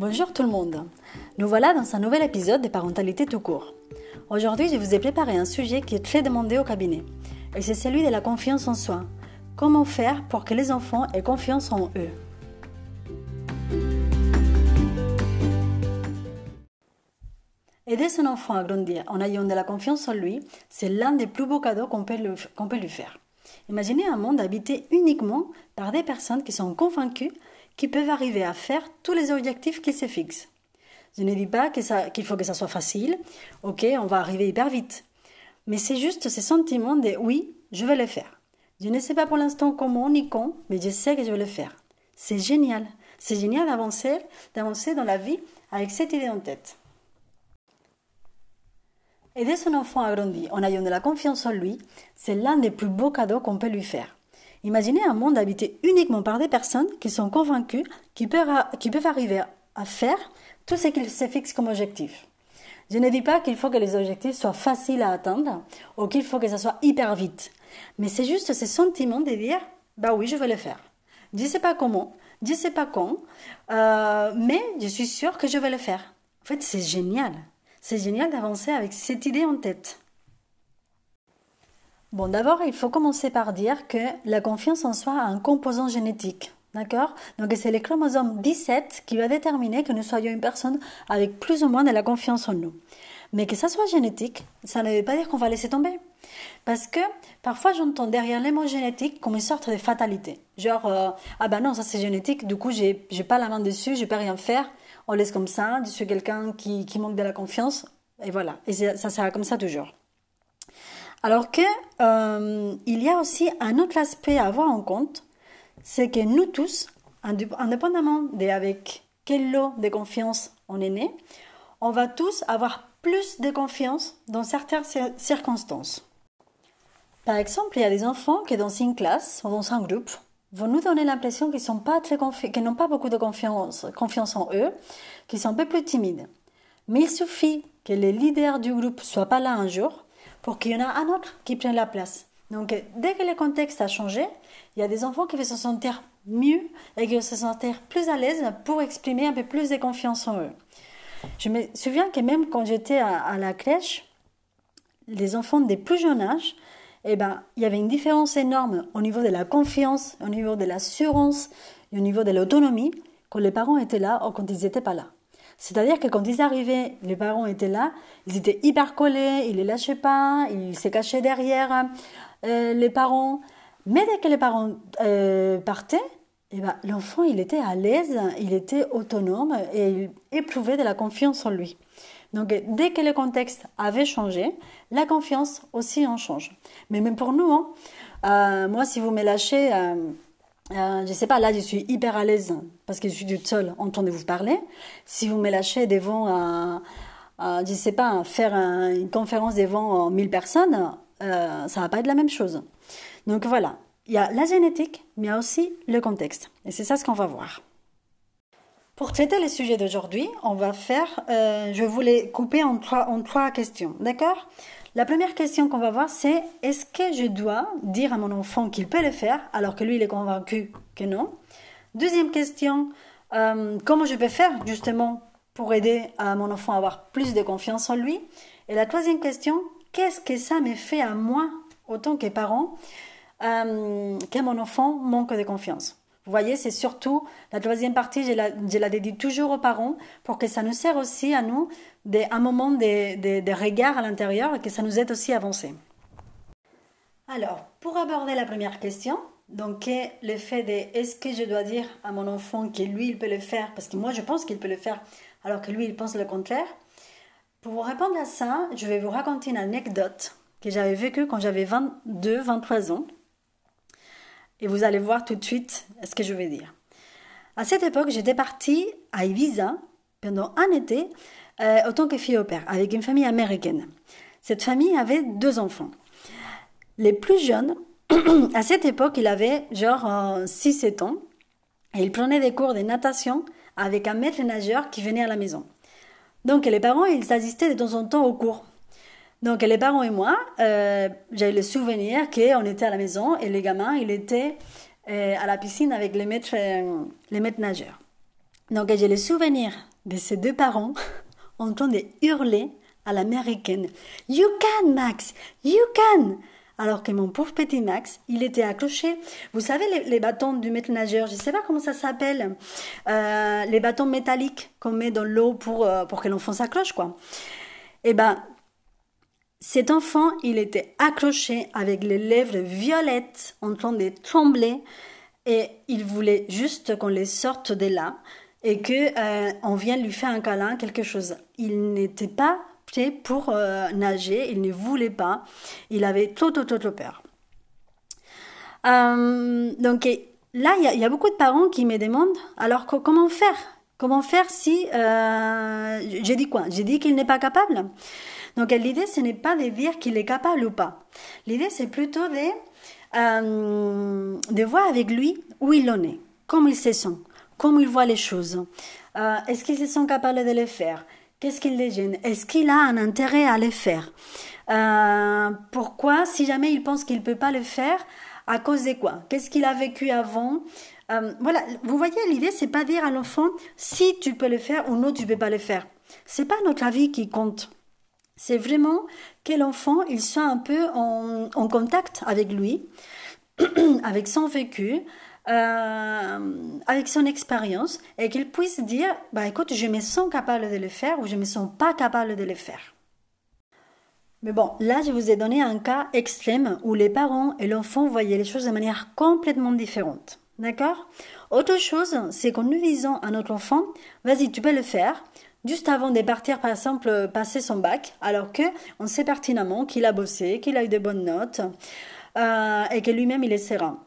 Bonjour tout le monde. Nous voilà dans un nouvel épisode de Parentalité tout court. Aujourd'hui, je vous ai préparé un sujet qui est très demandé au cabinet. Et c'est celui de la confiance en soi. Comment faire pour que les enfants aient confiance en eux? Aider son enfant à grandir en ayant de la confiance en lui, c'est l'un des plus beaux cadeaux qu'on peut, peut, lui faire. Imaginez un monde habité uniquement par des personnes qui sont convaincues qui peuvent arriver à faire tous les objectifs qu'ils se fixent. Je ne dis pas qu'il faut que ça soit facile, ok, on va arriver hyper vite. Mais c'est juste ce sentiment de oui, je vais le faire. Je ne sais pas pour l'instant comment ni quand, mais je sais que je vais le faire. C'est génial. C'est génial d'avancer, d'avancer dans la vie avec cette idée en tête. Aider son enfant à grandir en ayant de la confiance en lui, c'est l'un des plus beaux cadeaux qu'on peut lui faire. Imaginez un monde habité uniquement par des personnes qui sont convaincues qu'ils peuvent, arriver à faire tout ce qu'ils se fixent comme objectif. Je ne dis pas qu'il faut que les objectifs soient faciles à atteindre ou qu'il faut que ça soit hyper vite. Mais c'est juste ce sentiment de dire, bah oui, je vais le faire. Je ne sais pas comment, je ne sais pas quand, euh, mais je suis sûre que je vais le faire. En fait, c'est génial. C'est génial d'avancer avec cette idée en tête. Bon, d'abord, il faut commencer par dire que la confiance en soi a un composant génétique. D'accord? Donc, c'est le chromosome 17 qui va déterminer que nous soyons une personne avec plus ou moins de la confiance en nous. Mais que ça soit génétique, ça ne veut pas dire qu'on va laisser tomber. Parce que parfois j'entends derrière les mots génétiques comme une sorte de fatalité. Genre, euh, ah ben non, ça c'est génétique, du coup j'ai, j'ai pas la main dessus, je peux rien faire, on laisse comme ça, je suis quelqu'un qui, qui manque de la confiance, et voilà. Et ça sera comme ça toujours. Alors que euh, il y a aussi un autre aspect à avoir en compte, c'est que nous tous, indépendamment d'avec quel lot de confiance on est né, on va tous avoir plus de confiance dans certaines circonstances. Par exemple, il y a des enfants qui dans une classe ou dans un groupe vont nous donner l'impression qu'ils n'ont pas beaucoup de confiance, confiance en eux, qu'ils sont un peu plus timides. Mais il suffit que les leaders du groupe soient pas là un jour pour qu'il y en a un autre qui prenne la place. Donc, dès que le contexte a changé, il y a des enfants qui vont se sentir mieux et qui vont se sentir plus à l'aise pour exprimer un peu plus de confiance en eux. Je me souviens que même quand j'étais à, la crèche, les enfants des plus jeunes âges, eh ben, il y avait une différence énorme au niveau de la confiance, au niveau de l'assurance au niveau de l'autonomie quand les parents étaient là ou quand ils n'étaient pas là. C'est-à-dire que quand ils arrivaient, les parents étaient là, ils étaient hyper collés, ils les lâchaient pas, ils se cachaient derrière euh, les parents. Mais dès que les parents euh, partaient, eh ben, l'enfant, il était à l'aise, il était autonome et il éprouvait de la confiance en lui. Donc, dès que le contexte avait changé, la confiance aussi en change. Mais même pour nous, hein, euh, moi, si vous me lâchez, euh, je sais pas, là je suis hyper à l'aise parce que je suis toute seule en train de vous parler. Si vous me lâchez devant, euh, euh, je sais pas, faire une conférence devant 1000 personnes, euh, ça va pas être la même chose. Donc voilà, il y a la génétique, mais il y a aussi le contexte. Et c'est ça ce qu'on va voir. Pour traiter le sujet d'aujourd'hui, on va faire, euh, je voulais couper en trois, en trois questions, d'accord? La première question qu'on va voir, c'est est-ce que je dois dire à mon enfant qu'il peut le faire alors que lui, il est convaincu que non? Deuxième question, euh, comment je peux faire justement pour aider à mon enfant à avoir plus de confiance en lui? Et la troisième question, qu'est-ce que ça me fait à moi, autant que parent, euh, que mon enfant manque de confiance? Vous voyez, c'est surtout la troisième partie, je la, je la, dédie toujours aux parents pour que ça nous sert aussi à nous de, un moment de, de, de regard à l'intérieur et que ça nous aide aussi à avancer. Alors, pour aborder la première question, donc le fait de est-ce que je dois dire à mon enfant que lui il peut le faire? Parce que moi je pense qu'il peut le faire alors que lui il pense le contraire. Pour vous répondre à ça, je vais vous raconter une anecdote que j'avais vécue quand j'avais 22, 23 ans. Et vous allez voir tout de suite ce que je vais dire. À cette époque, j'étais partie à Ibiza pendant un été euh, en tant que fille au père avec une famille américaine. Cette famille avait deux enfants. Les plus jeunes, à cette époque, il avait genre 6-7 ans et il prenait des cours de natation avec un maître nageur qui venait à la maison. Donc les parents, ils assistaient de temps en temps aux cours. Donc les parents et moi, euh, j'avais le souvenir qu'on était à la maison et les gamins, il était euh, à la piscine avec les maîtres, euh, les maîtres nageurs. Donc j'ai le souvenir de ses deux parents en train de hurler à l'américaine. You can, Max! You can! Alors que mon pauvre petit Max, il était accroché. Vous savez, les, bâtons du maître nageur, je ne sais pas comment ça s'appelle, euh, les bâtons métalliques qu'on met dans l'eau pour, pour que l'enfant s'accroche, quoi. Eh ben, cet enfant, il était accroché avec les lèvres violettes en train de trembler et il voulait juste qu'on les sorte de là et que euh, on vienne lui faire un câlin, quelque chose. Il n'était pas prêt pour euh, nager, il ne voulait pas, il avait trop trop trop, peur. Euh, donc là, il y, a beaucoup de parents qui me demandent alors comment faire? Comment faire si j'ai dit quoi? J'ai dit qu'il n'est pas capable. Donc l'idée, ce n'est pas de dire qu'il est capable ou pas. L'idée, c'est plutôt de, euh, de voir avec lui où il en est, comment il se sent, comment il voit les choses. Euh, est-ce qu'il se sent capable de les faire? Qu'est-ce qui le gêne Est-ce qu'il a un intérêt à les faire? Euh, Pourquoi, si jamais il pense qu'il ne peut pas le faire, à cause de quoi? Qu'est-ce qu'il a vécu avant? Voilà, vous voyez, l'idée, c'est pas dire à l'enfant si tu peux le faire ou non, tu peux pas le faire. C'est pas notre avis qui compte. C'est vraiment que l'enfant, il soit un peu en, contact avec lui, avec son vécu, euh, avec son expérience, et qu'il puisse dire, bah écoute, je me sens capable de le faire ou je me sens pas capable de le faire. Mais bon, là, je vous ai donné un cas extrême où les parents et l'enfant voyaient les choses de manière complètement différente. D'accord? Autre chose, c'est qu'en nous disant à notre enfant, vas-y, tu peux le faire, juste avant de partir, par exemple, passer son bac, alors que on sait pertinemment qu'il a bossé, qu'il a eu de bonnes notes euh, et que lui-même il est serein.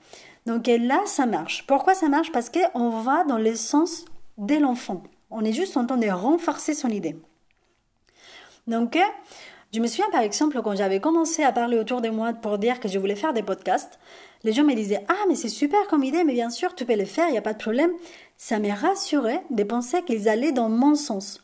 Donc là, ça marche. Pourquoi ça marche? Parce qu'on va dans le sens de l'enfant. On est juste en train de renforcer son idée. Donc, je me souviens par exemple quand j'avais commencé à parler autour de moi pour dire que je voulais faire des podcasts, les gens me disaient Ah, mais c'est super comme idée, mais bien sûr, tu peux le faire, il n'y a pas de problème. Ça m'a rassuré de penser qu'ils allaient dans mon sens.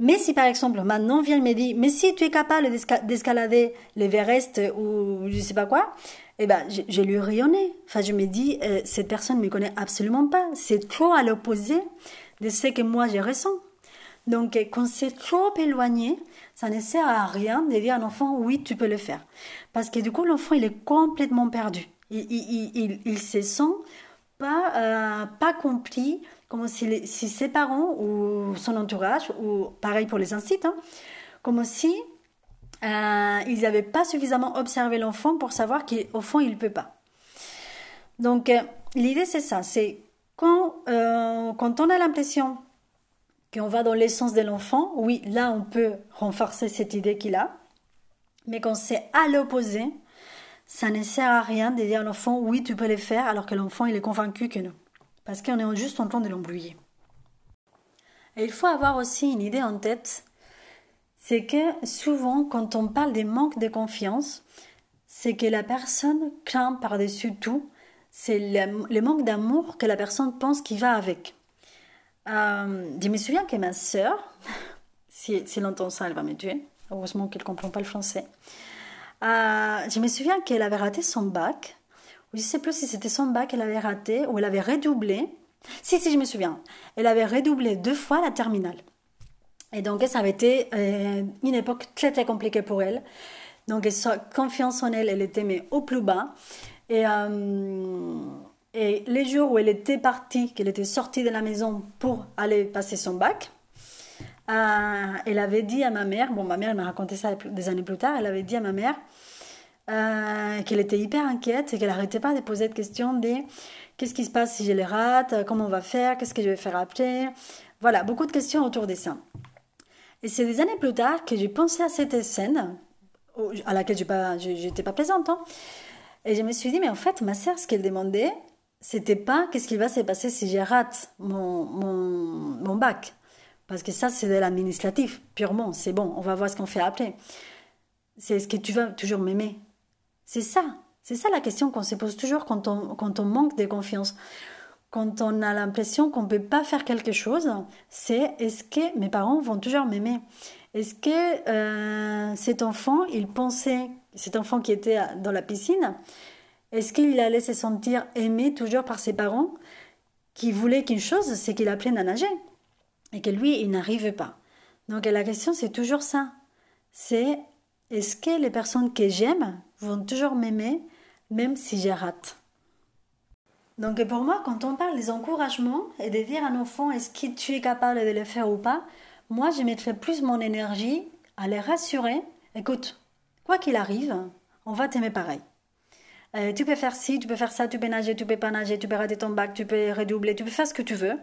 Mais si par exemple maintenant vient me dire, mais si tu es capable d'escalader l'Everest ou je sais pas quoi, eh ben je, lui rayonné. Enfin je me dis, euh, cette personne ne me connaît absolument pas. C'est trop à l'opposé de ce que moi je ressens. Donc quand c'est trop éloigné, ça ne sert à rien de dire à l'enfant oui tu peux le faire, parce que du coup l'enfant il est complètement perdu. Il, il, il, il se sent pas euh, pas compris comme si, ses parents ou son entourage, ou pareil pour les instituts, hein, comme si euh, ils n'avaient pas suffisamment observé l'enfant pour savoir qu'au fond, il ne peut pas. Donc, euh, l'idée, c'est ça, c'est quand, euh, quand on a l'impression qu'on va dans l'essence de l'enfant, oui, là, on peut renforcer cette idée qu'il a, mais quand c'est à l'opposé, ça ne sert à rien de dire à l'enfant, oui, tu peux le faire, alors que l'enfant, il est convaincu que non parce qu'on est juste en train de l'embrouiller. Et il faut avoir aussi une idée en tête, c'est que souvent quand on parle des manques de confiance, c'est que la personne craint par-dessus tout, c'est le, manque d'amour que la personne pense qu'il va avec. Euh, je me souviens que ma sœur, si, si entend ça, elle va me tuer. Heureusement qu'elle ne comprend pas le français. Euh, je me souviens qu'elle avait raté son bac je ne sais plus si c'était son bac qu'elle avait raté ou elle avait redoublé. Si, si, je me souviens. Elle avait redoublé deux fois la terminale. Et donc, ça avait été euh, une époque très, très compliquée pour elle. Donc, sa confiance en elle, elle était mais au plus bas. Et, euh, et les jours où elle était partie, qu'elle était sortie de la maison pour aller passer son bac, euh, elle avait dit à ma mère, bon, ma mère m'a raconté ça des années plus tard, elle avait dit à ma mère, euh, qu'elle était hyper inquiète et qu'elle n'arrêtait pas de poser des questions de qu'est-ce qui se passe si je les rate, comment on va faire, qu'est-ce que je vais faire après? Voilà, beaucoup de questions autour de ça. Et c'est des années plus tard que j'ai pensé à cette scène, à laquelle je n'étais pas, pas présente. Hein. Et je me suis dit, mais en fait, ma sœur, ce qu'elle demandait, c'était pas qu'est-ce qui va se passer si je rate mon, bac? Parce que ça, c'est de l'administratif, purement. C'est bon, on va voir ce qu'on fait après. C'est est-ce que tu vas toujours m'aimer c'est ça. C'est ça la question qu'on se pose toujours quand on, quand on manque de confiance. Quand on a l'impression qu'on ne peut pas faire quelque chose, c'est est-ce que mes parents vont toujours m'aimer? Est-ce que euh, cet enfant, il pensait, cet enfant qui était dans la piscine, est-ce qu'il allait se sentir aimé toujours par ses parents qui voulaient qu'une chose, c'est qu'il apprenne à nager et que lui, il n'arrive pas? Donc la question, c'est toujours ça. C'est est-ce que les personnes que j'aime vont toujours m'aimer même si je rate Donc pour moi, quand on parle des encouragements et de dire à un enfant est-ce que tu es capable de le faire ou pas, moi je mettrais plus mon énergie à les rassurer. Écoute, quoi qu'il arrive, on va t'aimer pareil. Euh, tu peux faire ci, tu peux faire ça, tu peux nager, tu peux pas nager, tu peux rater ton bac, tu peux redoubler, tu peux faire ce que tu veux.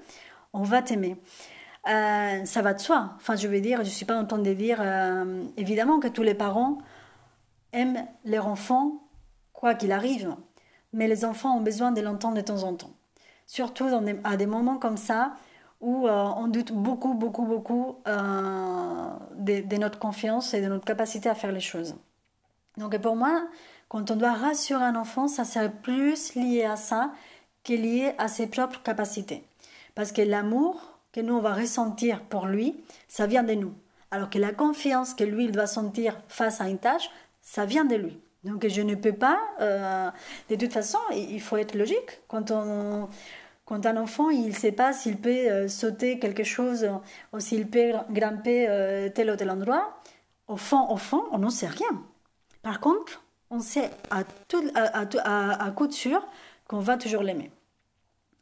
On va t'aimer. Euh, ça va de soi. Enfin, je veux dire, je ne suis pas en train de dire, euh, évidemment que tous les parents aiment leur enfant, quoi qu'il arrive. Mais les enfants ont besoin de l'entendre de temps en temps. Surtout à des moments comme ça, où on doute beaucoup, beaucoup, beaucoup de, notre confiance et de notre capacité à faire les choses. Donc pour moi, quand on doit rassurer un enfant, ça serait plus lié à ça que lié à ses propres capacités. Parce que l'amour que nous, on va ressentir pour lui, ça vient de nous. Alors que la confiance que lui, il doit sentir face à une tâche, ça vient de lui. Donc je ne peux pas, euh, de toute façon, il faut être logique. Quand, on, quand un enfant, il ne sait pas s'il peut euh, sauter quelque chose ou s'il peut grimper euh, tel ou tel endroit, au fond, au fond, on n'en sait rien. Par contre, on sait à, tout, à, à, coup de sûr qu'on va toujours l'aimer.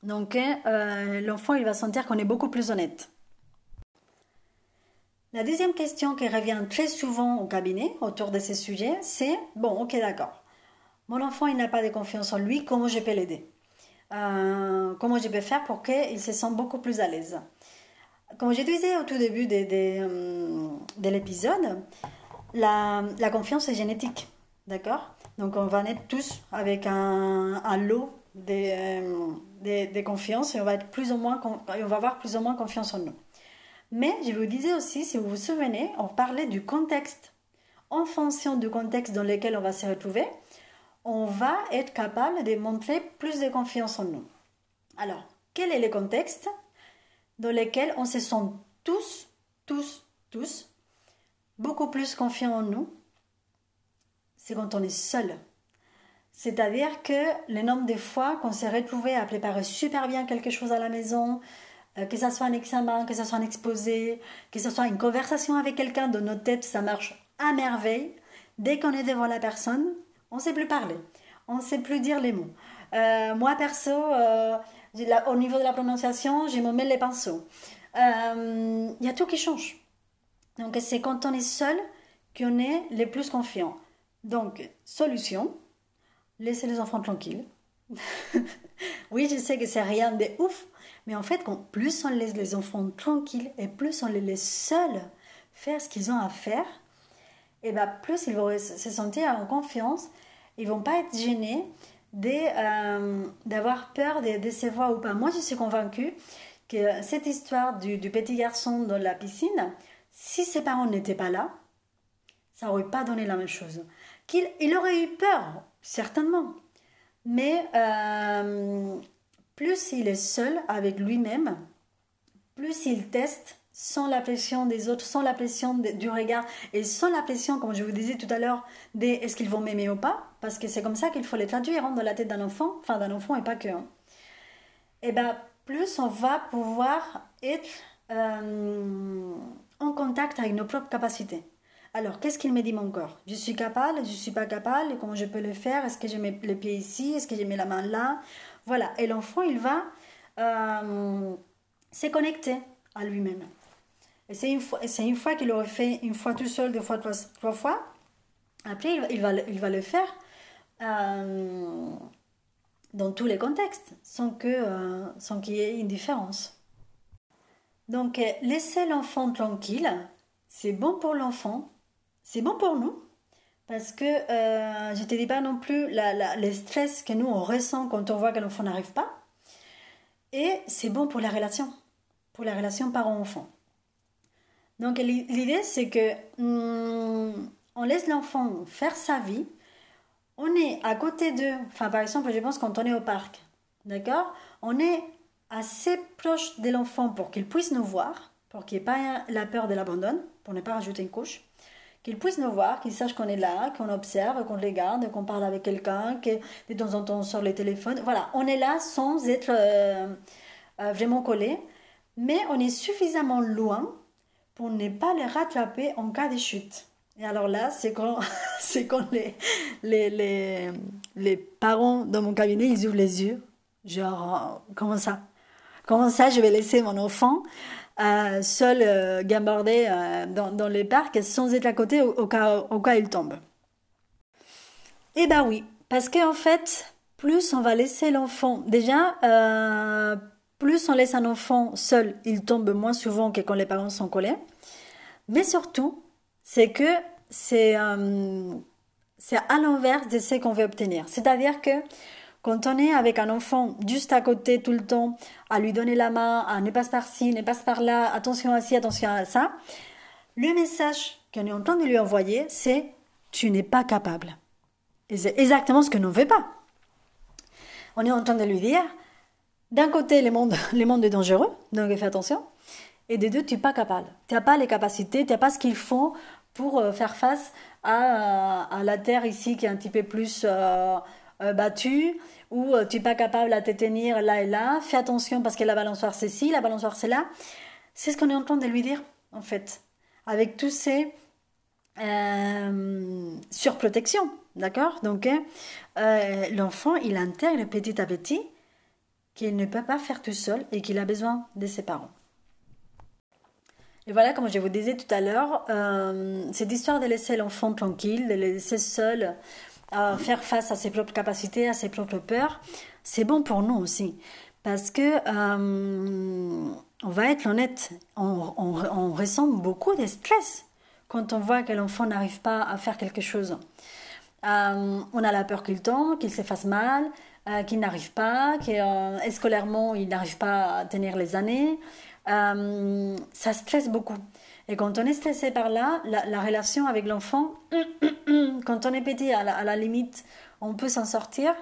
Donc euh, l'enfant, il va sentir qu'on est beaucoup plus honnête. La deuxième question qui revient très souvent au cabinet autour de ces sujets, c'est bon, ok, d'accord. Mon enfant, il n'a pas de confiance en lui, comment je peux l'aider? Euh, Comment je peux faire pour qu'il se sente beaucoup plus à l'aise? Comme je disais au tout début de, de l'épisode, la, la confiance est génétique. D'accord? Donc on va naître tous avec un, un lot de, de, confiance et on va, être plus ou moins, on va avoir plus ou moins confiance en nous. Mais je vous disais aussi, si vous vous souvenez, on parlait du contexte. En fonction du contexte dans lequel on va se retrouver, on va être capable de montrer plus de confiance en nous. Alors, quel est le contexte dans lequel on se sent tous, tous, tous beaucoup plus confiants en nous? C'est quand on est seul. C'est-à-dire que le nombre de fois qu'on s'est retrouvé à préparer super bien quelque chose à la maison, que ce soit un examen, que ce soit un exposé, que ce soit une conversation avec quelqu'un, dans notre tête, ça marche à merveille. Dès qu'on est devant la personne, on ne sait plus parler, on ne sait plus dire les mots. Euh, moi, perso, euh, au niveau de la prononciation, j'ai me mêle les pinceaux. Il y a tout qui change. Donc, c'est quand on est seul qu'on est le plus confiant. Donc, solution, laissez les enfants tranquilles. oui, je sais que c'est rien de ouf, mais en fait, plus on laisse les enfants tranquilles et plus on les laisse seuls faire ce qu'ils ont à faire, et eh ben plus ils vont se sentir en confiance, ils vont pas être gênés euh, d'avoir peur de décevoir ou pas. Moi, je suis convaincue que cette histoire du, petit garçon dans la piscine, si ses parents n'étaient pas là, ça aurait pas donné la même chose qu'il il aurait eu peur, certainement. Mais euh, plus il est seul avec lui-même, plus il teste sans la pression des autres, sans la pression du regard et sans la pression, comme je vous disais tout à l'heure, des est-ce qu'ils vont m'aimer ou pas, parce que c'est comme ça qu'il faut les traduire hein, dans la tête d'un enfant, enfin d'un enfant et pas que. Hein. Et eh bien, plus on va pouvoir être euh, en contact avec nos propres capacités. Alors, qu'est-ce qu'il me dit mon corps? Je suis capable, je ne suis pas capable, comment je peux le faire? Est-ce que je mets les pieds ici? Est-ce que je mets la main là? Voilà, et l'enfant, il va euh, se connecter à lui-même. Et c'est une fois, une fois qu'il aurait fait une fois tout seul, deux fois, trois, fois. Après, il, va, il va le faire euh, dans tous les contextes, sans que euh, sans qu'il y ait une différence. Donc, laisser l'enfant tranquille, c'est bon pour l'enfant, c'est bon pour nous parce que euh, je ne te dis pas non plus la, les stress que nous on ressent quand on voit que l'enfant n'arrive pas. Et c'est bon pour la relation, pour la relation parent-enfant. Donc l'idée c'est que hmm, on laisse l'enfant faire sa vie. On est à côté d'eux. Enfin par exemple je pense quand on est au parc, d'accord? On est assez proche de l'enfant pour qu'il puisse nous voir, pour qu'il n'y ait pas la peur de l'abandon, pour ne pas rajouter une couche qu'ils puissent nous voir, qu'ils sachent qu'on est là, qu'on observe, qu'on les garde, qu'on parle avec quelqu'un, que de temps en temps on sort les téléphones. Voilà, on est là sans être euh, euh, vraiment collé mais on est suffisamment loin pour ne pas les rattraper en cas de chute. Et alors là, c'est quand, c'est quand les, les, les, les, parents dans mon cabinet, ils ouvrent les yeux. Genre, euh, comment ça? Comment ça, je vais laisser mon enfant seul euh, gambarder euh, dans, dans, les parcs sans être à côté au, cas, au cas où il tombe Eh ben oui, parce qu'en fait, plus on va laisser l'enfant, déjà, euh, plus on laisse un enfant seul, il tombe moins souvent que quand les parents sont collés. Mais surtout, c'est que c'est euh, c'est à l'inverse de ce qu'on veut obtenir. C'est-à-dire que quand on est avec un enfant juste à côté tout le temps, à lui donner la main, à ne pas par-ci, ne pas par-là, attention à ci, attention à ça, le message qu'on est en train de lui envoyer, c'est tu n'es pas capable. Et c'est exactement ce que nous ne veut pas. On est en train de lui dire, d'un côté, le monde, le monde est dangereux, donc fais attention. Et des deux, tu n'es pas capable. Tu n'as pas les capacités, tu n'as pas ce qu'il faut pour euh, faire face à, à, la terre ici qui est un petit peu plus euh, euh, battue, ou euh, tu n'es pas capable à te tenir là et là. Fais attention parce que la balançoire c'est ci, la balançoire c'est là. C'est ce qu'on est en train de lui dire, en fait. Avec tous ces euh, surprotections, d'accord? Donc, euh, l'enfant, il intègre petit à petit qu'il ne peut pas faire tout seul et qu'il a besoin de ses parents. Et voilà, comme je vous disais tout à l'heure, cette histoire de laisser l'enfant tranquille, de le laisser seul, faire face à ses propres capacités, à ses propres peurs, c'est bon pour nous aussi. Parce que, euh, on va être honnête, on, ressent beaucoup de stress quand on voit que l'enfant n'arrive pas à faire quelque chose. Euh, on a la peur qu'il tombe, qu'il se fasse mal, euh, qu'il n'arrive pas, que scolairement il n'arrive pas à tenir les années. Ça stresse beaucoup. Et quand on est stressé par là, la, la relation avec l'enfant, quand on est petit, à la, limite, on peut s'en sortir.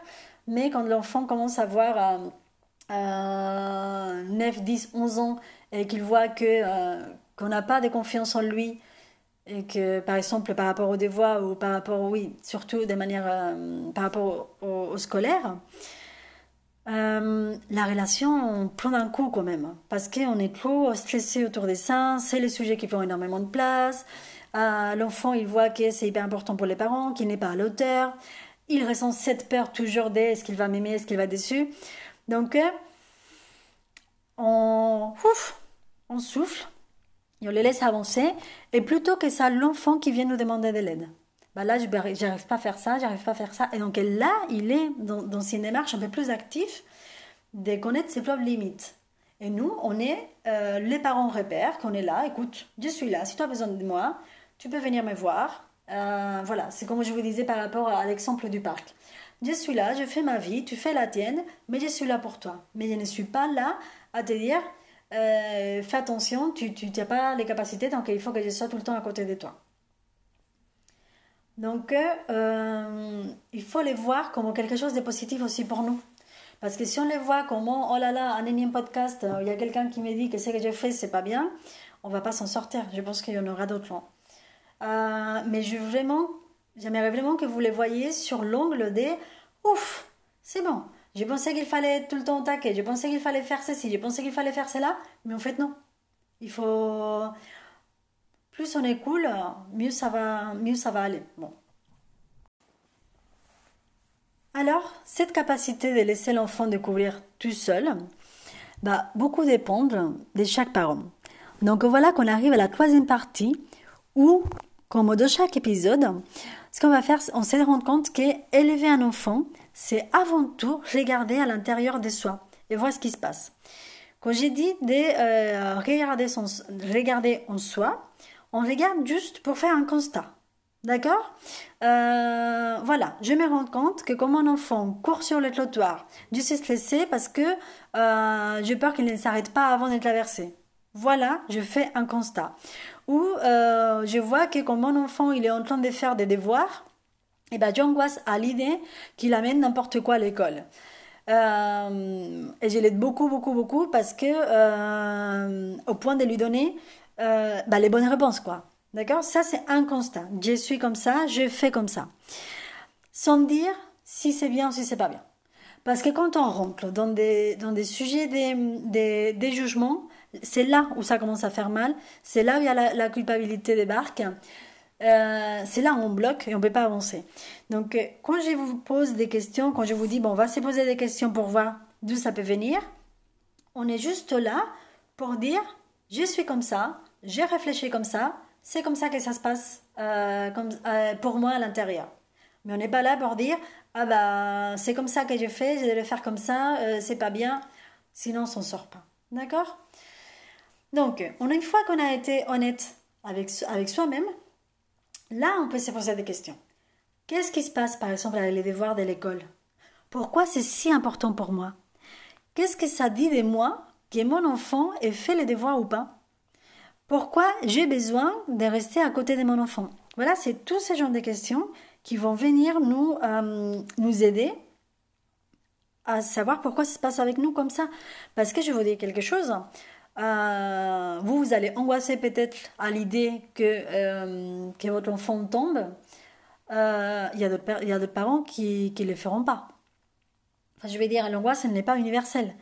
Mais quand l'enfant commence à avoir euh, 9, 10, 11 ans et qu'il voit que euh, qu'on n'a pas de confiance en lui et que par exemple par rapport aux devoirs ou par rapport oui surtout de manière euh, par rapport au scolaire euh, la relation prend un coup quand même, parce qu'on est trop stressé autour des seins, c'est le sujet qui prend énormément de place. Euh, L'enfant, il voit que c'est hyper important pour les parents, qu'il n'est pas à l'auteur. Il ressent cette peur toujours de est-ce qu'il va m'aimer, est-ce qu'il va déçu. Donc, euh, on, on souffle et on les laisse avancer. Et plutôt que ça, l'enfant qui vient nous demander de l'aide bah là, j'arrive pas à faire ça, j'arrive pas à faire ça. Et donc là, il est dans, dans une démarche un peu plus active de connaître ses propres limites. Et nous, on est euh, les parents repères, qu'on est là, écoute, je suis là, si tu as besoin de moi, tu peux venir me voir. Euh, voilà, c'est comme je vous disais par rapport à l'exemple du parc. Je suis là, je fais ma vie, tu fais la tienne, mais je suis là pour toi. Mais je ne suis pas là à te dire, euh, fais attention, tu n'as pas les capacités, donc il faut que je sois tout le temps à côté de toi. Donc, euh, il faut les voir comme quelque chose de positif aussi pour nous. Parce que si on les voit comme oh là là, un énième podcast, il y a quelqu'un qui me dit que ce que j'ai fait, c'est pas bien, on va pas s'en sortir. Je pense qu'il y en aura d'autres. Euh, mais vraiment, j'aimerais vraiment que vous les voyez sur l'angle des ouf, c'est bon. J'ai pensé qu'il fallait tout le temps au taquet, j'ai pensé qu'il fallait faire ceci, j'ai pensé qu'il fallait faire cela, mais en fait non. Il faut plus on est cool, mieux ça va, mieux ça va aller. Bon. Alors, cette capacité de laisser l'enfant découvrir tout seul, bah, beaucoup dépendent de chaque parent. Donc voilà qu'on arrive à la troisième partie où, comme de chaque épisode, ce qu'on va faire, on s'est rendu compte qu'élever un enfant, c'est avant tout regarder à l'intérieur de soi et voir ce qui se passe. Quand j'ai dit de euh, regarder, son, regarder en soi, on regarde juste pour faire un constat. D'accord? Euh, Voilà, je me rends compte que comme un enfant court sur le trottoir, je suis stressée parce que euh, j'ai peur qu'il ne s'arrête pas avant de traverser. Voilà, je fais un constat. Ou euh, je vois que comme mon enfant il est en train de faire des devoirs, eh ben j'angoisse à l'idée qu'il amène n'importe quoi à l'école. Et je l'aide beaucoup, beaucoup, beaucoup parce que au point de lui donner euh, bah, les bonnes réponses, quoi. D'accord? Ça, c'est un constat. Je suis comme ça, je fais comme ça. Sans dire si c'est bien ou si c'est pas bien. Parce que quand on rentre dans des, dans des sujets des, des, jugements, c'est là où ça commence à faire mal, c'est là où il y a la, la culpabilité débarque. Euh, c'est là où on bloque et on ne peut pas avancer. Donc, euh, quand je vous pose des questions, quand je vous dis, bon, on va se poser des questions pour voir d'où ça peut venir, on est juste là pour dire, je suis comme ça, j'ai réfléchi comme ça, c'est comme ça que ça se passe euh, comme, pour moi à l'intérieur. Mais on n'est pas là pour dire, ah bah, c'est comme ça que j'ai fait, je vais le faire comme ça, c'est pas bien, sinon on s'en sort pas. D'accord? Donc, une fois qu'on a été honnête avec, avec soi-même, Là, on peut se poser des questions. Qu'est-ce qui se passe, par exemple, avec les devoirs de l'école? Pourquoi c'est si important pour moi? Qu'est-ce que ça dit de moi que mon enfant ait fait les devoirs ou pas? Pourquoi j'ai besoin de rester à côté de mon enfant? Voilà, c'est tous ces genres de questions qui vont venir nous, euh, nous aider à savoir pourquoi ça se passe avec nous comme ça. Parce que je vous dire quelque chose. Euh, vous, vous allez angoisser peut-être à l'idée que, euh, que votre enfant tombe. Il y a d'autres parents qui ne le feront pas. Enfin, je vais dire, l'angoisse, elle n'est pas universelle.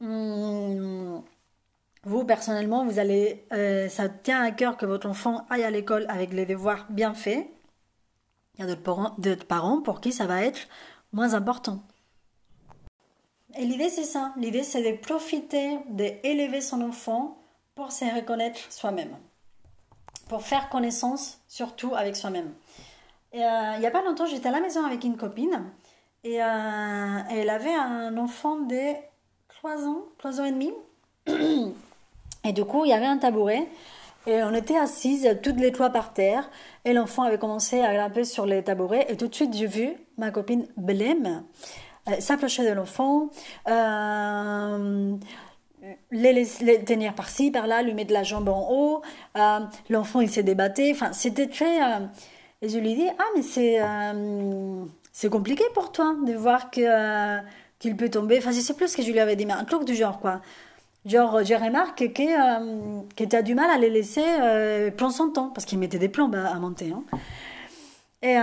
Hmm, vous, personnellement, vous allez, ça tient à cœur que votre enfant aille à l'école avec les devoirs bien faits. Il y a d'autres parents, pour qui ça va être moins important. Et l'idée, c'est ça. L'idée, c'est de profiter d'élever son enfant pour se reconnaître soi-même. Pour faire connaissance, surtout avec soi-même. Euh, il n'y a pas longtemps, j'étais à la maison avec une copine. Et euh, elle avait un enfant de 3 ans, 3 ans et demi. Et du coup, il y avait un tabouret. Et on était assises, toutes les trois par terre. Et l'enfant avait commencé à grimper sur les tabourets. Et tout de suite, j'ai vu ma copine blême euh, s'approcher de l'enfant, euh, les, tenir par-ci, par-là, lui mettre la jambe en haut. Euh, l'enfant, il s'est débatté. Enfin, c'était très... et je lui dis, ah, mais c'est c'est compliqué pour toi de voir que qu'il peut tomber. Enfin, je sais plus ce que je lui avais dit, mais un truc du genre, quoi. Genre, j'ai remarqué que, que tu as du mal à les laisser prendre son temps, parce qu'il mettait des plombs à, monter. Hein. Et,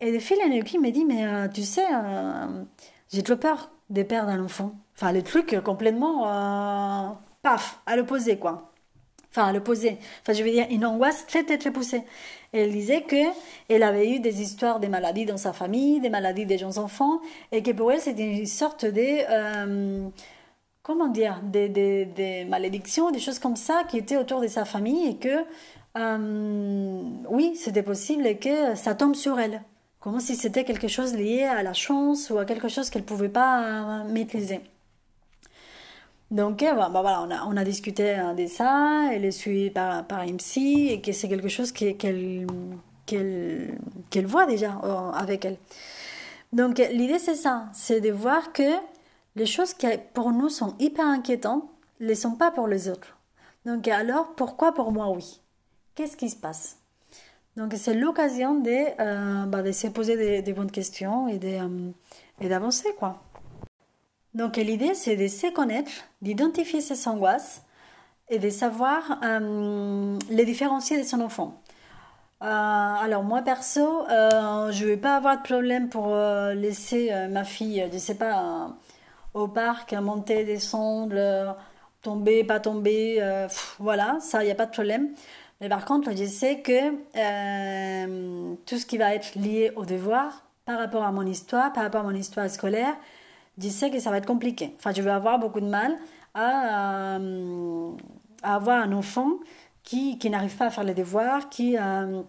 et de fil en me dit, mais euh, tu sais, euh, j'ai trop peur de perdre un enfant. Enfin, le truc complètement, euh, paf, à l'opposé, quoi. Enfin, à l'opposé. Enfin, je veux dire, une angoisse très, très, très poussée. Et elle disait que elle avait eu des histoires de maladies dans sa famille, des maladies des jeunes enfants, et que pour elle, c'était une sorte de comment dire, des, des, des, malédictions, des choses comme ça qui étaient autour de sa famille et que, oui, c'était possible et que ça tombe sur elle comme si c'était quelque chose lié à la chance ou à quelque chose qu'elle ne pouvait pas euh, maîtriser. Donc euh, bah, voilà, on a, on a discuté euh, de ça, elle est suivie par, par psy et que c'est quelque chose qu'elle qu'elle voit déjà avec elle. Donc l'idée c'est ça, c'est de voir que les choses qui pour nous sont hyper inquiétantes ne sont pas pour les autres. Donc alors pourquoi pour moi oui? Qu'est-ce qui se passe? Donc c'est l'occasion de, euh, bah, se poser des, bonnes questions et euh, d'avancer quoi. Donc l'idée c'est de se connaître, d'identifier ses angoisses et de savoir euh, les différencier de son enfant. alors moi perso, je ne vais pas avoir de problème pour laisser ma fille, je sais pas, au parc, monter, descendre, tomber, pas tomber, voilà, ça, il n'y a pas de problème. Mais par contre, je sais que euh, tout ce qui va être lié au devoir, par rapport à mon histoire, par rapport à mon histoire scolaire, je sais que ça va être compliqué. Enfin, je vais avoir beaucoup de mal à, euh, avoir un enfant qui, qui n'arrive pas à faire les devoirs, qui, euh,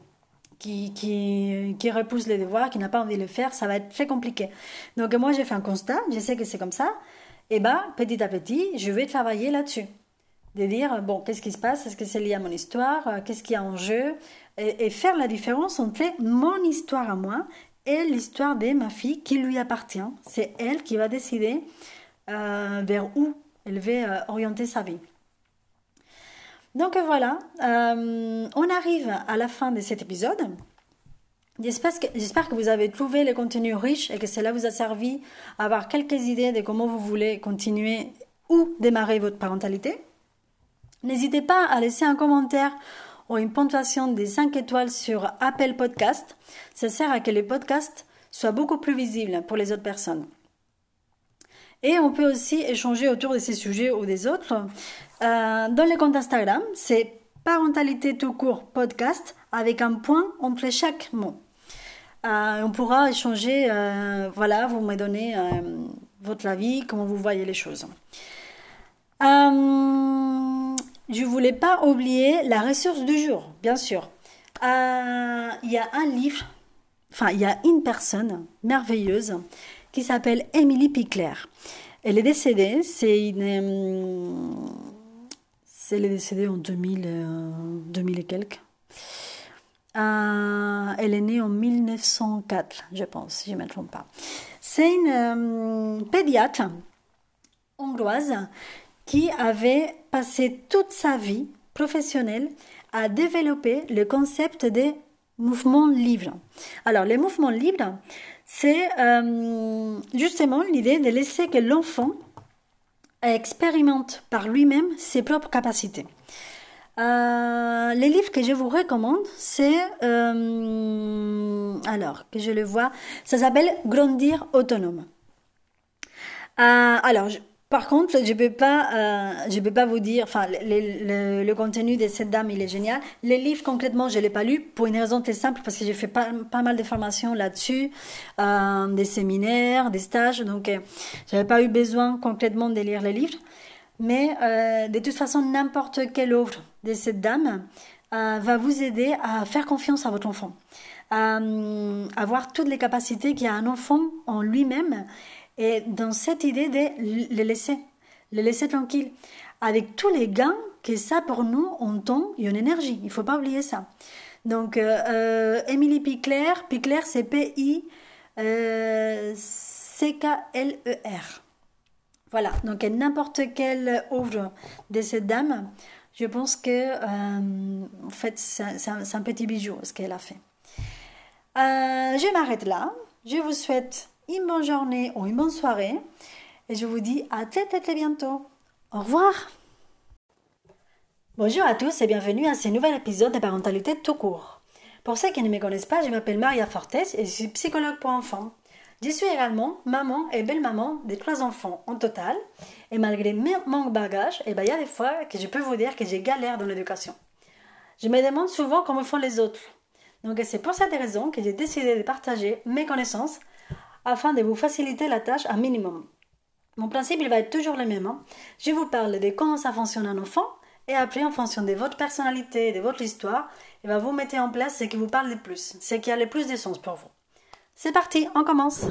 qui, repousse les devoirs, qui n'a pas envie de le faire. Ça va être très compliqué. Donc, moi, j'ai fait un constat, je sais que c'est comme ça. Et bien, petit à petit, je vais travailler là-dessus de dire, bon, qu'est-ce qui se passe? Est-ce que c'est lié à mon histoire? Euh, Qu'est-ce qu'il y a en jeu? Et, faire la différence entre mon histoire à moi et l'histoire de ma fille qui lui appartient. C'est elle qui va décider euh, vers où elle va euh, orienter sa vie. Donc voilà, on arrive à la fin de cet épisode. J'espère que, j'espère que vous avez trouvé le contenu riche et que cela vous a servi à avoir quelques idées de comment vous voulez continuer ou démarrer votre parentalité. N'hésitez pas à laisser un commentaire ou une ponctuation des 5 étoiles sur Apple Podcast. Ça sert à que les podcasts soient beaucoup plus visibles pour les autres personnes. Et on peut aussi échanger autour de ces sujets ou des autres. dans le compte Instagram, c'est parentalité tout court podcast avec un point entre chaque mot. on pourra échanger, voilà, vous me donnez votre avis, comment vous voyez les choses. je voulais pas oublier la ressource du jour, bien sûr. Il y a un livre enfin, il y a une personne merveilleuse qui s'appelle Emily Pickler. Elle est décédée, c'est une. Euh, elle est décédée en 2000, 2000 euh, et quelques. Euh, elle est née en 1904, je pense, si je ne me trompe pas. C'est une pédiatre hongroise qui avait passé toute sa vie professionnelle à développer le concept des mouvement libre. Alors, les mouvements libres, c'est euh, justement l'idée de laisser que l'enfant expérimente par lui-même ses propres capacités. Euh, les livres que je vous recommande, c'est euh, alors que je le vois, ça s'appelle Grandir autonome. alors, par contre, je peux euh, peux pas vous dire, enfin, le, contenu de cette dame, il est génial. Les livres, concrètement, je l'ai pas lu pour une raison très simple, parce que j'ai fait pas, mal de formations là-dessus, euh, des séminaires, des stages, donc euh, j'avais pas eu besoin concrètement de lire les livres. Mais euh, de toute façon, n'importe quelle œuvre de cette dame euh, va vous aider à faire confiance à votre enfant, à avoir toutes les capacités qu'il y a un enfant en lui-même et dans cette idée de les laisser, les laisser tranquilles, avec tous les gains que ça pour nous en temps et en énergie. Il faut pas oublier ça. Donc, euh, euh Émilie Picler, Picler c'est P-I-C-K-L-E-R. Voilà, donc n'importe quelle œuvre de cette dame, je pense que euh, en fait c'est un, petit bijou ce qu'elle a fait. Euh, je m'arrête là. Je vous souhaite une bonne journée ou une bonne soirée. Et je vous dis à très très bientôt. Au revoir. Bonjour à tous et bienvenue à ce nouvel épisode de Parentalité tout court. Pour ceux qui ne me connaissent pas, je m'appelle Maria Fortes et je suis psychologue pour enfants. Je suis également maman et belle-maman de trois enfants en total. Et malgré mon bagage, eh ben, il y a des fois que je peux vous dire que j'ai galère dans l'éducation. Je me demande souvent comment font les autres. Donc c'est pour cette raison que j'ai décidé de partager mes connaissances afin de vous faciliter la tâche un minimum. Mon principe, il va être toujours le même. Hein. Je vous parle de comment ça fonctionne un enfant, et après, en fonction de votre personnalité, de votre histoire, il va vous mettre en place ce qui vous parle le plus, ce qui a le plus de sens pour vous. C'est parti, on commence.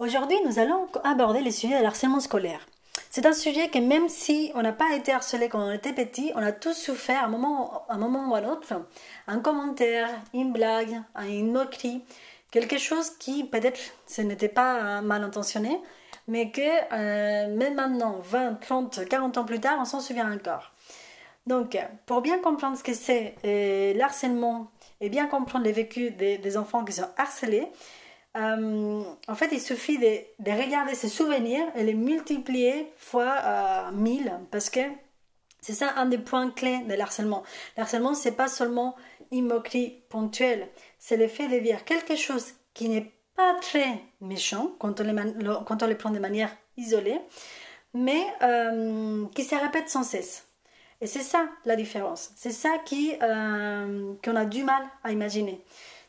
Aujourd'hui, nous allons aborder le sujet de l'harcèlement scolaire. C'est un sujet que même si on n'a pas été harcelé quand on était petit, on a tous souffert à un moment, un moment ou à un autre, un commentaire, une blague, une moquerie, quelque chose qui peut-être ce n'était pas mal intentionné, mais que euh, même maintenant, 20, 30, 40 ans plus tard, on s'en souvient encore. Donc, pour bien comprendre ce que c'est euh, l'harcèlement et bien comprendre les vécus des, enfants qui sont harcelés, euh, en fait, il suffit de, de, regarder ces souvenirs et les multiplier fois 1000 parce que c'est ça un des points clés de l'harcèlement. L'harcèlement, c'est pas seulement une moquerie ponctuelle, c'est le fait de dire quelque chose qui n'est pas très méchant quand on les prend de manière isolée, mais euh, qui se répète sans cesse. Et c'est ça la différence. C'est ça qui euh, qu'on a du mal à imaginer.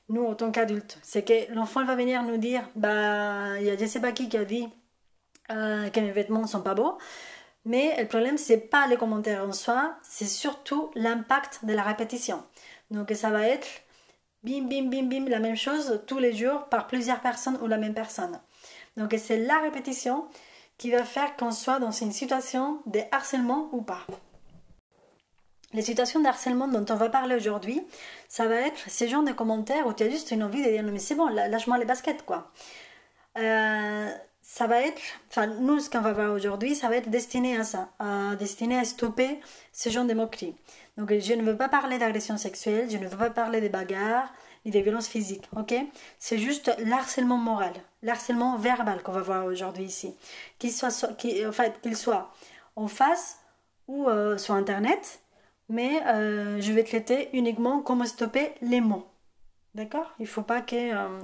Nous, en tant qu'adultes, c'est que l'enfant va venir nous dire, bah, il y a je sais pas qui qui a dit euh, que mes vêtements sont pas beaux. Mais le problème, c'est pas les commentaires en soi, c'est surtout l'impact de la répétition. Donc ça va être bim, bim, bim, bim, la même chose tous les jours par plusieurs personnes ou la même personne. Donc c'est la répétition qui va faire qu'on soit dans une situation de harcèlement ou pas. Les situations de harcèlement dont on va parler aujourd'hui, ça va être ces genres de commentaires où tu as juste une envie de dire non mais c'est bon, lâche-moi les baskets quoi. Euh, ça va être, enfin nous ce qu'on va voir aujourd'hui, ça va être destiné à ça, destiné à stopper ce genre de moqueries. Donc je ne veux pas parler d'agression sexuelle, je ne veux pas parler de bagarres ni de violences physiques, ok? C'est juste l'harcèlement moral, l'harcèlement verbal qu'on va voir aujourd'hui ici. Qu'il soit, en face ou euh, sur Internet, mais euh, je vais traiter uniquement comment stopper les mots. D'accord? Il ne faut pas. Euh,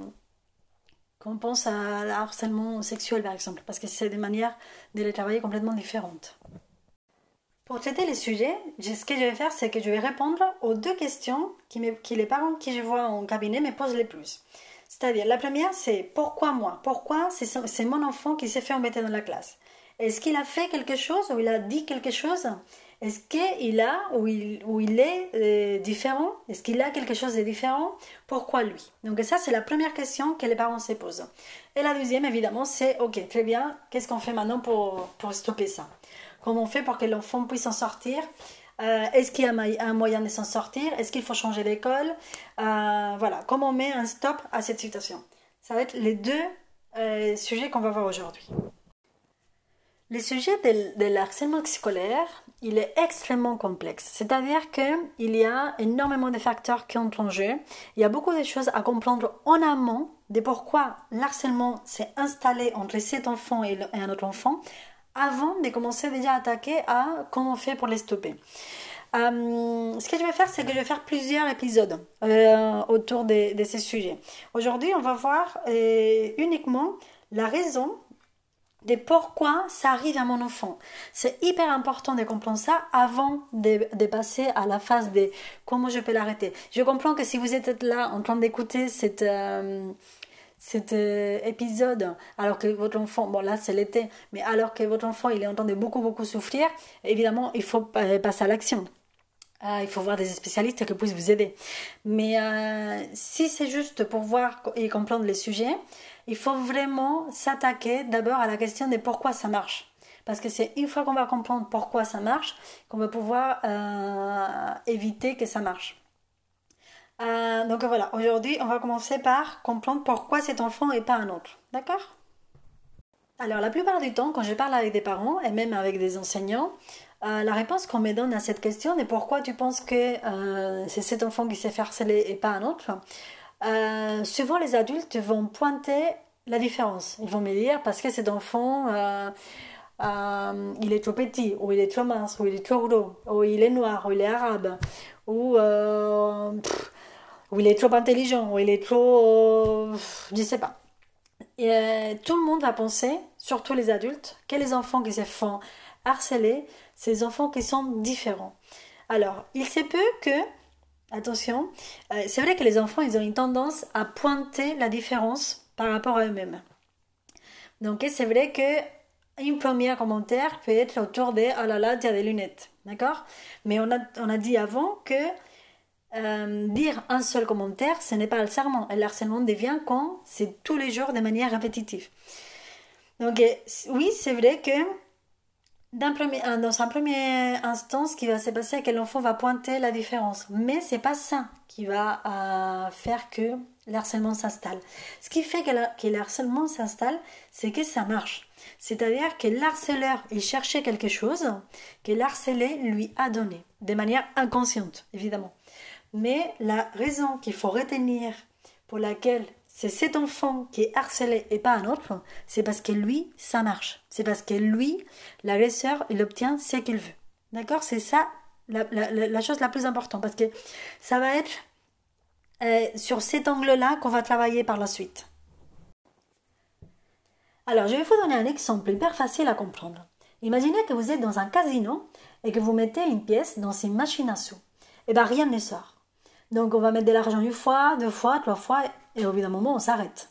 qu'on pense à l'harcèlement sexuel par exemple, parce que c'est des manières de les travailler complètement différentes. Pour traiter les sujets, ce que je vais faire, c'est que je vais répondre aux deux questions qui, les parents qui je vois en cabinet me posent les plus. C'est-à-dire, la première, c'est pourquoi moi? Pourquoi c'est mon enfant qui s'est fait embêter dans la classe? Est-ce qu'il a fait quelque chose ou il a dit quelque chose? Est-ce qu'il a ou il, il est euh, différent? Est-ce qu'il a quelque chose de différent? Pourquoi lui? Donc ça, c'est la première question que les parents se posent. Et la deuxième, évidemment, c'est, ok, très bien, qu'est-ce qu'on fait maintenant pour, pour stopper ça? Comment on fait pour que l'enfant puisse s'en sortir? Euh, Est-ce qu'il y a un moyen de s'en sortir? Est-ce qu'il faut changer d'école? Euh, Voilà, comment on met un stop à cette situation? Ça va être les deux euh, sujets qu'on va voir aujourd'hui. Le sujet de, harcèlement scolaire, il est extrêmement complexe. C'est-à-dire qu'il y a énormément de facteurs qui entrent en jeu. Il y a beaucoup de choses à comprendre en amont de pourquoi l'harcèlement s'est installé entre cet enfant et un autre enfant avant de commencer déjà à attaquer à comment on fait pour les stopper. Euh, ce que je vais faire, c'est que je vais faire plusieurs épisodes euh, autour de, ces sujets. Aujourd'hui, on va voir euh, uniquement la raison de pourquoi ça arrive à mon enfant. C'est hyper important de comprendre ça avant de, de, passer à la phase de comment je peux l'arrêter. Je comprends que si vous êtes là en train d'écouter cette cet euh, épisode, alors que votre enfant, bon là c'est l'été, mais alors que votre enfant il est en train de beaucoup beaucoup souffrir, évidemment il faut passer à l'action. Ah, il faut voir des spécialistes qui puissent vous aider. Mais euh, si c'est juste pour voir et comprendre les sujets, il faut vraiment s'attaquer d'abord à la question de pourquoi ça marche. Parce que c'est une fois qu'on va comprendre pourquoi ça marche qu'on va pouvoir euh, éviter que ça marche. Euh, donc voilà, aujourd'hui, on va commencer par comprendre pourquoi cet enfant et pas un autre. D'accord? Alors, la plupart du temps, quand je parle avec des parents et même avec des enseignants, euh, la réponse qu'on me donne à cette question est pourquoi tu penses que euh, c'est cet enfant qui s'est fait et pas un autre? Souvent, les adultes vont pointer la différence. Ils vont me dire parce que cet enfant. il est trop petit, ou il est trop mince, ou il est trop gros, ou il est noir, ou il est arabe, ou ou il est trop intelligent, ou il est trop... je sais pas. Et euh, tout le monde va penser, surtout les adultes, que les enfants qui se font harceler, c'est des enfants qui sont différents. Alors, il se peut que, attention, euh, c'est vrai que les enfants, ils ont une tendance à pointer la différence par rapport à eux-mêmes. Donc, c'est vrai que une première commentaire peut être autour de « Oh là là, tu as des lunettes ». D'accord? Mais on a, on a dit avant que euh, dire un seul commentaire, ce n'est pas le harcèlement. Le harcèlement devient quand c'est tous les jours de manière répétitive. Donc oui, c'est vrai que dans un premier instant, ce qui va se passer, c'est que l'enfant va pointer la différence. Mais c'est pas ça qui va euh, faire que le harcèlement s'installe. Ce qui fait que, que le harcèlement s'installe, c'est que ça marche. C'est-à-dire que l'harceleur, il cherchait quelque chose que l'harcelé lui a donné, de manière inconsciente, évidemment. Mais la raison qu'il faut retenir pour laquelle c'est cet enfant qui est harcelé et pas un autre, c'est parce que lui, ça marche. C'est parce que lui, l'agresseur, il obtient ce qu'il veut. D'accord? C'est ça la, chose la plus importante. Parce que ça va être euh, sur cet angle-là qu'on va travailler par la suite. Alors, je vais vous donner un exemple hyper facile à comprendre. Imaginez que vous êtes dans un casino et que vous mettez une pièce dans une machine à sous. Et eh bien, rien ne sort. Donc on va mettre de l'argent une fois, deux fois, trois fois, et au bout d'un moment, on s'arrête.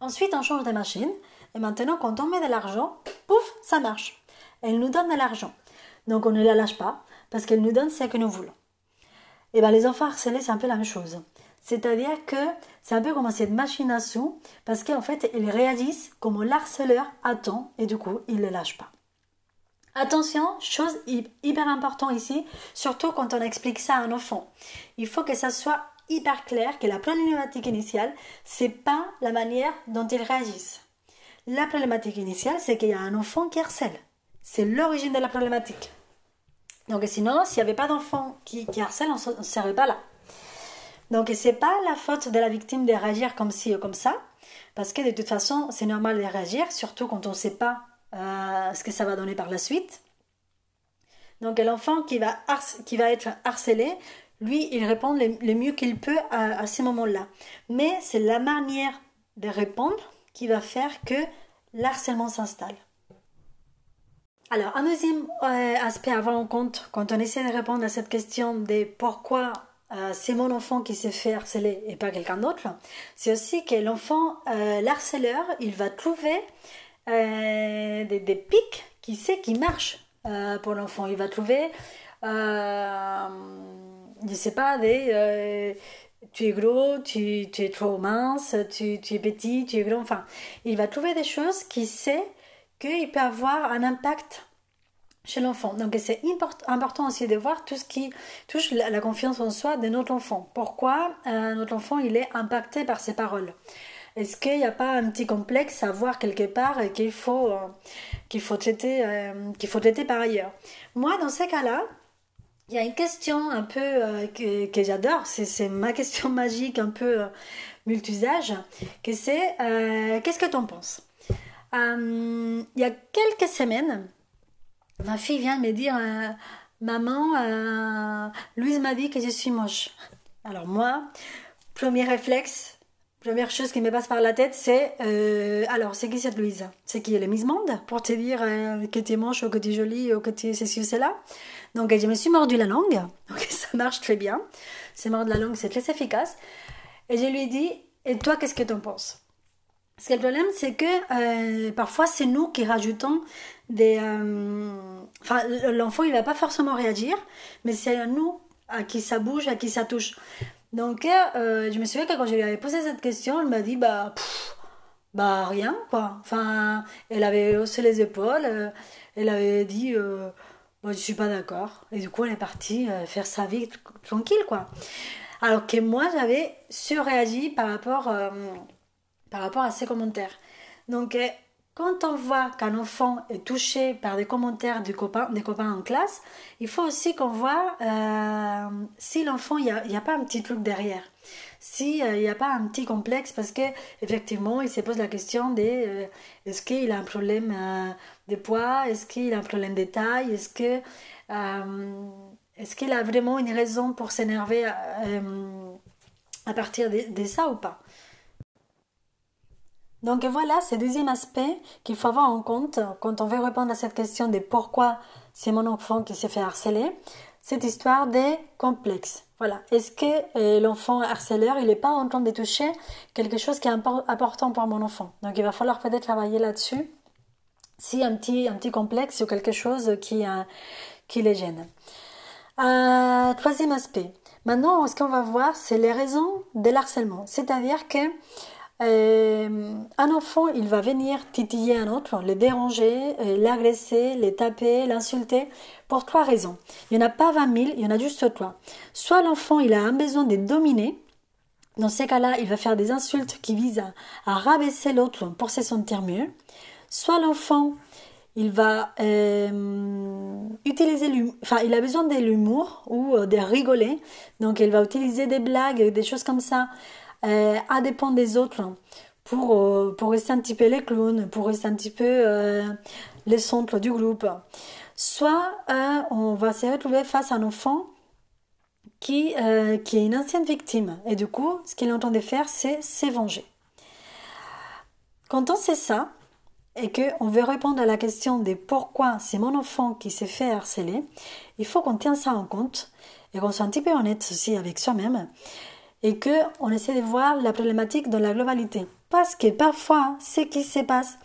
Ensuite, on change de machine, et maintenant, quand on met de l'argent, pouf, ça marche. Elle nous donne de l'argent. Donc on ne la lâche pas, parce qu'elle nous donne ce que nous voulons. Et bien les enfants harcelés, c'est un peu la même chose. C'est-à-dire que c'est un peu comme cette machine à sous, parce qu'en fait, ils réagissent comme l'harceleur attend, et du coup, ils ne le lâchent pas. Attention, chose hyper importante ici, surtout quand on explique ça à un enfant. Il faut que ça soit hyper clair que la problématique initiale, c'est pas la manière dont ils réagissent. La problématique initiale, c'est qu'il y a un enfant qui harcèle. C'est l'origine de la problématique. Donc sinon, s'il n'y avait pas d'enfant qui, harcèle, on ne serait pas là. Donc c'est pas la faute de la victime de réagir comme ci ou comme ça, parce que de toute façon, c'est normal de réagir, surtout quand on ne sait pas euh, ce que ça va donner par la suite. Donc l'enfant qui va, qui va être harcelé, lui, il répond le, mieux qu'il peut à, à ces moments-là. Mais c'est la manière de répondre qui va faire que l'harcèlement s'installe. Alors, un deuxième aspect à avoir en compte quand on essaie de répondre à cette question de pourquoi c'est mon enfant qui sait faire harceler et pas quelqu'un d'autre, c'est aussi que l'enfant, l'harceleur, il va trouver des, des, pics qui sait qui marchent pour l'enfant. Il va trouver euh, je sais pas, des, euh, tu es gros, tu, tu, es trop mince, tu, tu, es petit, tu es gros, enfin, il va trouver des choses qui sait qu'il peut avoir un impact chez l'enfant. Donc c'est important aussi de voir tout ce qui touche la, confiance en soi de notre enfant. Pourquoi euh, notre enfant il est impacté par ses paroles? Est-ce qu'il n'y a pas un petit complexe à voir quelque part et qu'il faut, euh, qu'il faut, traiter, qu'il faut traiter par ailleurs? Moi, dans ces cas-là, il y a une question un peu euh, que, j'adore, c'est ma question magique un peu euh, multi-usage, que c'est euh, qu'est-ce que tu en penses Il y a quelques semaines, ma fille vient me dire Maman, Louise m'a dit que je suis moche. Alors moi, premier réflexe, première chose qui me passe par la tête, c'est alors, c'est qui cette Louise? C'est qui Elle est Miss Monde? Pour te dire que tu es moche ou que tu es jolie ou que tu es ceci ou cela donc je me suis mordu la langue, ça marche très bien. C'est mordre la langue, c'est très efficace. Et je lui ai dit, et toi, qu'est-ce que tu en penses? Parce que le problème, c'est que euh, parfois, c'est nous qui rajoutons des... Euh, enfin, l'enfant, il va pas forcément réagir, mais c'est à nous à qui ça bouge, à qui ça touche. Donc, euh, je me souviens que quand je lui avais posé cette question, elle m'a dit, bah, bah rien, quoi. Enfin, elle avait haussé les épaules, elle avait dit moi, je suis pas d'accord. Et du coup, elle est partie euh, faire sa vie tranquille, quoi. Alors que moi, j'avais surréagi par rapport, euh, par rapport à ces commentaires. Donc, euh, quand on voit qu'un enfant est touché par des commentaires des copains en classe, il faut aussi qu'on voit si l'enfant, il n'y a, pas un petit truc derrière. S'il n'y a pas un petit complexe parce que effectivement il se pose la question de euh, est-ce qu'il a un problème euh, de poids? Est-ce qu'il a un problème de taille? Est-ce que euh, est-ce qu'il a vraiment une raison pour s'énerver à partir de, ça ou pas? Donc voilà, c'est le deuxième aspect qu'il faut avoir en compte quand on veut répondre à cette question de pourquoi c'est mon enfant qui s'est fait harceler cette histoire des complexes. Voilà. Est-ce que euh, l'enfant harceleur, il n'est pas en train de toucher quelque chose qui est important pour mon enfant? Donc il va falloir peut-être travailler là-dessus. Si un petit, un petit complexe ou quelque chose qui, euh, qui les gêne. Euh, troisième aspect. Maintenant, ce qu'on va voir, c'est les raisons de l'harcèlement. C'est-à-dire que euh, un enfant, il va venir titiller un autre, le déranger, euh, l'agresser, le taper, l'insulter, pour trois raisons. Il n'y en a pas 20 000, il y en a juste trois. Soit l'enfant, il a un besoin de dominer. Dans ces cas-là, il va faire des insultes qui visent à, rabaisser l'autre pour se sentir mieux. Soit l'enfant, il va euh, utiliser enfin il a besoin de l'humour ou de rigoler donc il va utiliser des blagues des choses comme ça euh, à dépendre des autres pour, euh, pour rester un petit peu les clowns, pour rester un petit peu euh, les centres du groupe. Soit on va se retrouver face à un enfant qui, qui est une ancienne victime. Et du coup, ce qu'il entend faire, c'est s'évenger. Quand on sait ça, et qu'on veut répondre à la question de pourquoi c'est mon enfant qui s'est fait harceler, il faut qu'on tienne ça en compte et qu'on soit un petit peu honnête aussi avec soi-même et que on essaie de voir la problématique dans la globalité. Parce que parfois, ce qui se passe,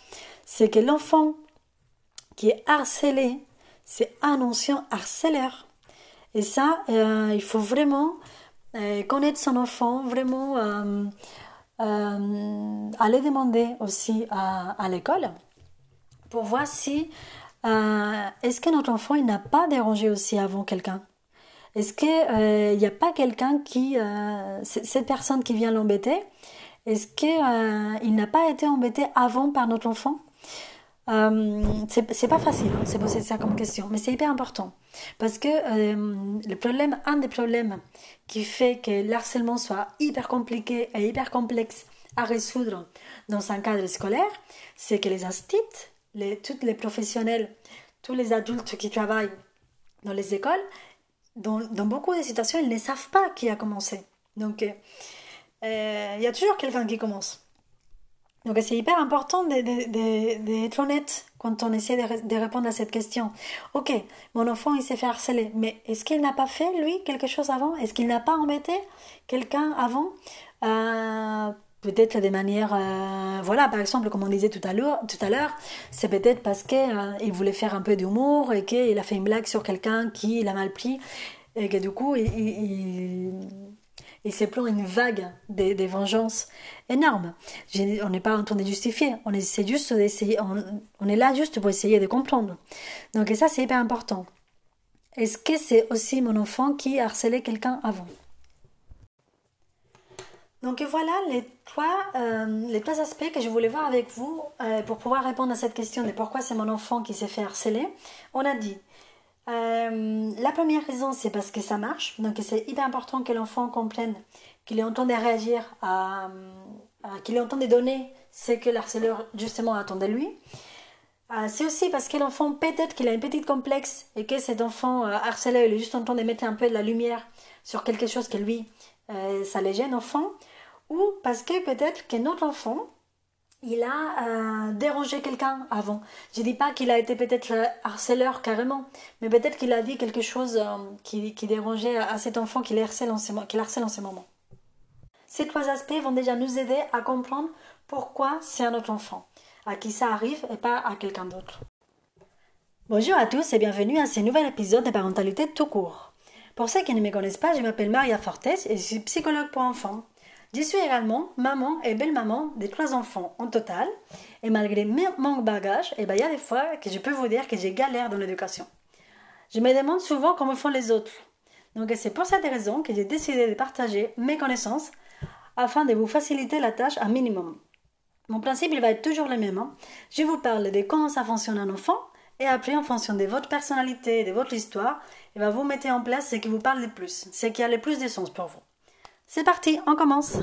c'est que l'enfant qui est harcelé, c'est un ancien harceleur. Et ça, euh, il faut vraiment euh, connaître son enfant, vraiment euh, aller demander aussi à, à l'école pour voir si est-ce que notre enfant n'a pas dérangé aussi avant quelqu'un est-ce qu'il n'y euh, a pas quelqu'un qui, euh, cette personne qui vient l'embêter, est-ce qu'il euh, n'a pas été embêté avant par notre enfant? C'est pas facile hein, c'est poser ça comme question, mais c'est hyper important. Parce que le problème, un des problèmes qui fait que l'harcèlement soit hyper compliqué et hyper complexe à résoudre dans un cadre scolaire, c'est que les instituts, les, tous les professionnels, tous les adultes qui travaillent dans les écoles, dans, beaucoup de situations, ils ne savent pas qui a commencé. Donc, euh, il y a toujours quelqu'un qui commence. Donc c'est hyper important d'être honnête quand on essaie de, répondre à cette question. Ok, mon enfant il s'est fait harceler, mais est-ce qu'il n'a pas fait lui quelque chose avant? Est-ce qu'il n'a pas embêté quelqu'un avant? Euh, Peut-être de manière, euh, voilà, par exemple, comme on disait tout à l'heure, c'est peut-être parce qu'il euh, voulait faire un peu d'humour et qu'il a fait une blague sur quelqu'un qui l'a mal pris et que du coup il et c'est pour une vague des, des vengeances énormes. On n'est pas en train de justifier, on est, juste d'essayer, on, est là juste pour essayer de comprendre. Donc ça c'est hyper important. Est-ce que c'est aussi mon enfant qui harcelait quelqu'un avant? Donc voilà les trois, euh, les trois aspects que je voulais voir avec vous euh, pour pouvoir répondre à cette question de pourquoi c'est mon enfant qui s'est fait harceler. On a dit euh, la première raison, c'est parce que ça marche. Donc, c'est hyper important que l'enfant comprenne qu'il est en train de réagir qu'il est en train de donner ce que l'harceleur justement attend de lui. C'est aussi parce que l'enfant, peut-être qu'il a une petite complexe et que cet enfant harceleur, il est juste en train de mettre un peu de la lumière sur quelque chose que lui, ça les gêne, enfant. Ou parce que peut-être que notre enfant, il a euh, dérangé quelqu'un avant. Je dis pas qu'il a été peut-être euh, harceleur carrément, mais peut-être qu'il a dit quelque chose euh, qui, dérangeait à, cet enfant qu'il harcèle, en harcèle en ce moment. Ces trois aspects vont déjà nous aider à comprendre pourquoi c'est un autre enfant, à qui ça arrive et pas à quelqu'un d'autre. Bonjour à tous et bienvenue à ce nouvel épisode de Parentalité tout court. Pour ceux qui ne me connaissent pas, je m'appelle Maria Fortes et je suis psychologue pour enfants. Je suis également maman et belle-maman des trois enfants en total. Et malgré mon bagage, eh ben, il y a des fois que je peux vous dire que j'ai galère dans l'éducation. Je me demande souvent comment font les autres. Donc c'est pour cette raison que j'ai décidé de partager mes connaissances afin de vous faciliter la tâche un minimum. Mon principe, il va être toujours le même. Hein. Je vous parle de comment ça fonctionne un enfant et après, en fonction de votre personnalité, de votre histoire, eh ben, vous mettez en place ce qui vous parle le plus, ce qui a le plus de sens pour vous. C'est parti, on commence